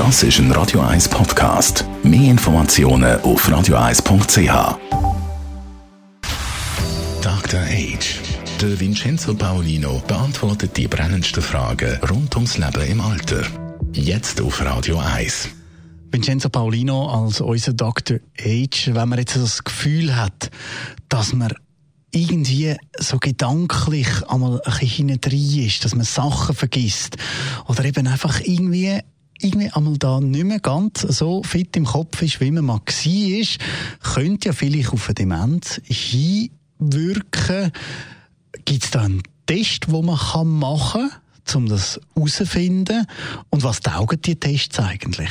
Das ist ein Radio 1 Podcast. Mehr Informationen auf radio1.ch. Dr. Age. Der Vincenzo Paolino beantwortet die brennendsten Fragen rund ums Leben im Alter. Jetzt auf Radio 1. Vincenzo Paolino als unser Dr. Age, wenn man jetzt das Gefühl hat, dass man irgendwie so gedanklich einmal ein bisschen hinten ist, dass man Sachen vergisst oder eben einfach irgendwie irgendwie einmal da nicht mehr ganz so fit im Kopf ist, wie man mal war, könnte ja vielleicht auf eine Demenz hinwirken. Gibt es da einen Test, den man machen kann, um das herauszufinden? Und was taugen die Tests eigentlich?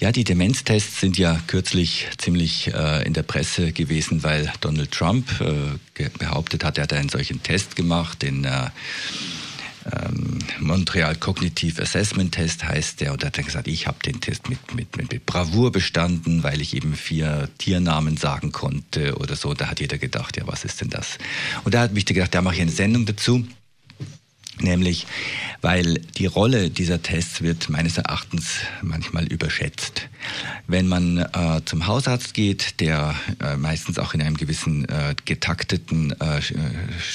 Ja, die Demenztests sind ja kürzlich ziemlich äh, in der Presse gewesen, weil Donald Trump äh, behauptet hat, er hat einen solchen Test gemacht, den äh, ähm, Montreal Cognitive Assessment Test heißt der und hat dann gesagt, ich habe den Test mit, mit, mit Bravour bestanden, weil ich eben vier Tiernamen sagen konnte oder so. Da hat jeder gedacht, ja, was ist denn das? Und da hat mich gedacht, da mache ich eine Sendung dazu. Nämlich, weil die Rolle dieser Tests wird meines Erachtens manchmal überschätzt. Wenn man äh, zum Hausarzt geht, der äh, meistens auch in einem gewissen äh, getakteten äh, äh,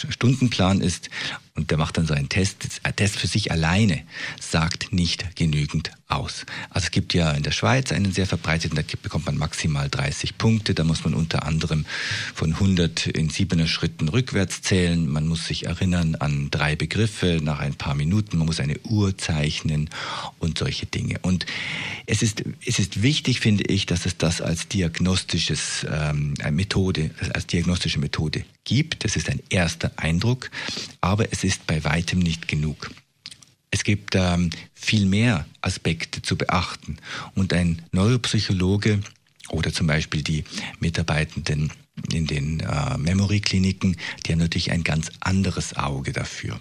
Stundenplan ist und der macht dann so einen Test. Ein Test für sich alleine sagt nicht genügend aus. Also es gibt ja in der Schweiz einen sehr verbreiteten, da bekommt man maximal 30 Punkte. Da muss man unter anderem von 100 in siebener Schritten rückwärts zählen. Man muss sich erinnern an drei Begriffe nach ein paar Minuten. Man muss eine Uhr zeichnen und solche Dinge. Und es ist, es ist wichtig, finde ich, dass es das als diagnostisches ähm, Methode, als diagnostische Methode gibt. Das ist ein erster Eindruck, aber es ist bei weitem nicht genug. Es gibt ähm, viel mehr Aspekte zu beachten und ein Neuropsychologe oder zum Beispiel die Mitarbeitenden in den äh, Memory-Kliniken, die haben natürlich ein ganz anderes Auge dafür.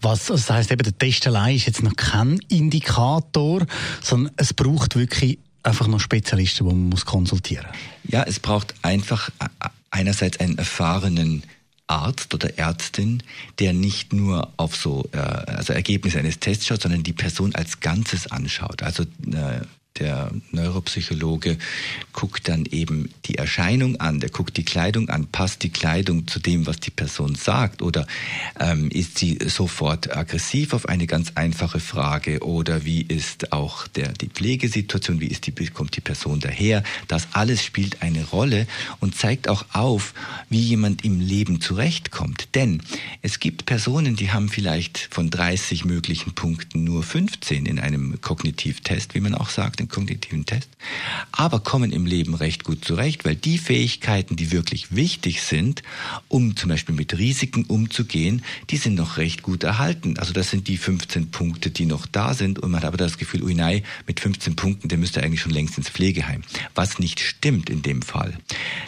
Was, das heißt eben, der Test allein ist jetzt noch kein Indikator, sondern es braucht wirklich einfach noch Spezialisten, die man muss konsultieren muss. Ja, es braucht einfach einerseits einen erfahrenen Arzt oder Ärztin, der nicht nur auf so äh, also Ergebnisse eines Tests schaut, sondern die Person als Ganzes anschaut. Also äh, der Neuropsychologe guckt dann eben die Erscheinung an, der guckt die Kleidung an, passt die Kleidung zu dem, was die Person sagt oder ähm, ist sie sofort aggressiv auf eine ganz einfache Frage oder wie ist auch der, die Pflegesituation, wie ist die, kommt die Person daher. Das alles spielt eine Rolle und zeigt auch auf, wie jemand im Leben zurechtkommt. Denn es gibt Personen, die haben vielleicht von 30 möglichen Punkten nur 15 in einem Kognitivtest, wie man auch sagt, kognitiven Test, aber kommen im Leben recht gut zurecht, weil die Fähigkeiten, die wirklich wichtig sind, um zum Beispiel mit Risiken umzugehen, die sind noch recht gut erhalten. Also das sind die 15 Punkte, die noch da sind und man hat aber das Gefühl, ui nein, mit 15 Punkten, der müsste eigentlich schon längst ins Pflegeheim. Was nicht stimmt in dem Fall.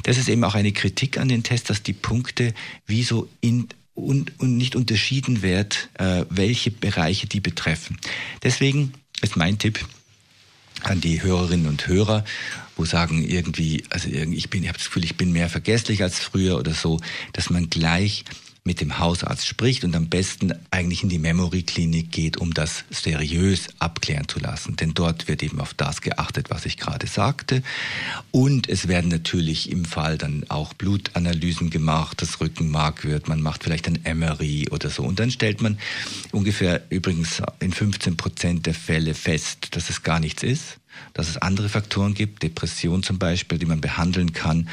Das ist eben auch eine Kritik an den Test, dass die Punkte wie so in und, und nicht unterschieden wird, äh, welche Bereiche die betreffen. Deswegen ist mein Tipp, an die Hörerinnen und Hörer, wo sagen irgendwie, also ich bin, ich habe das Gefühl, ich bin mehr vergesslich als früher oder so, dass man gleich mit dem Hausarzt spricht und am besten eigentlich in die Memory-Klinik geht, um das seriös abklären zu lassen. Denn dort wird eben auf das geachtet, was ich gerade sagte. Und es werden natürlich im Fall dann auch Blutanalysen gemacht, das Rückenmark wird, man macht vielleicht ein MRI oder so. Und dann stellt man ungefähr übrigens in 15 Prozent der Fälle fest, dass es gar nichts ist dass es andere Faktoren gibt, Depression zum Beispiel, die man behandeln kann.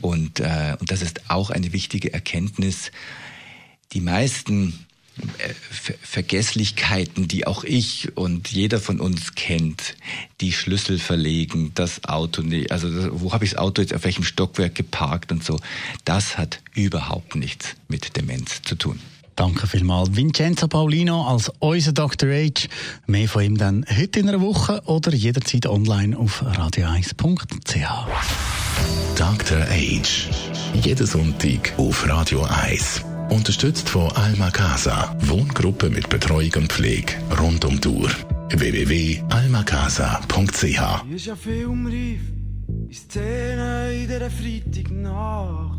Und, äh, und das ist auch eine wichtige Erkenntnis, die meisten äh, Vergesslichkeiten, die auch ich und jeder von uns kennt, die Schlüssel verlegen, das Auto, also wo habe ich das Auto jetzt auf welchem Stockwerk geparkt und so, das hat überhaupt nichts mit Demenz zu tun. Danke vielmals. Vincenzo Paulino als unser Dr. H. Mehr von ihm dann heute in einer Woche oder jederzeit online auf radio1.ch. Dr. H. Jeden Sonntag auf Radio 1. Unterstützt von Alma Casa. Wohngruppe mit Betreuung und Pflege rund um die Uhr. www.almacasa.ch Ist ja viel umreif, in Szene in dieser Freitagnacht.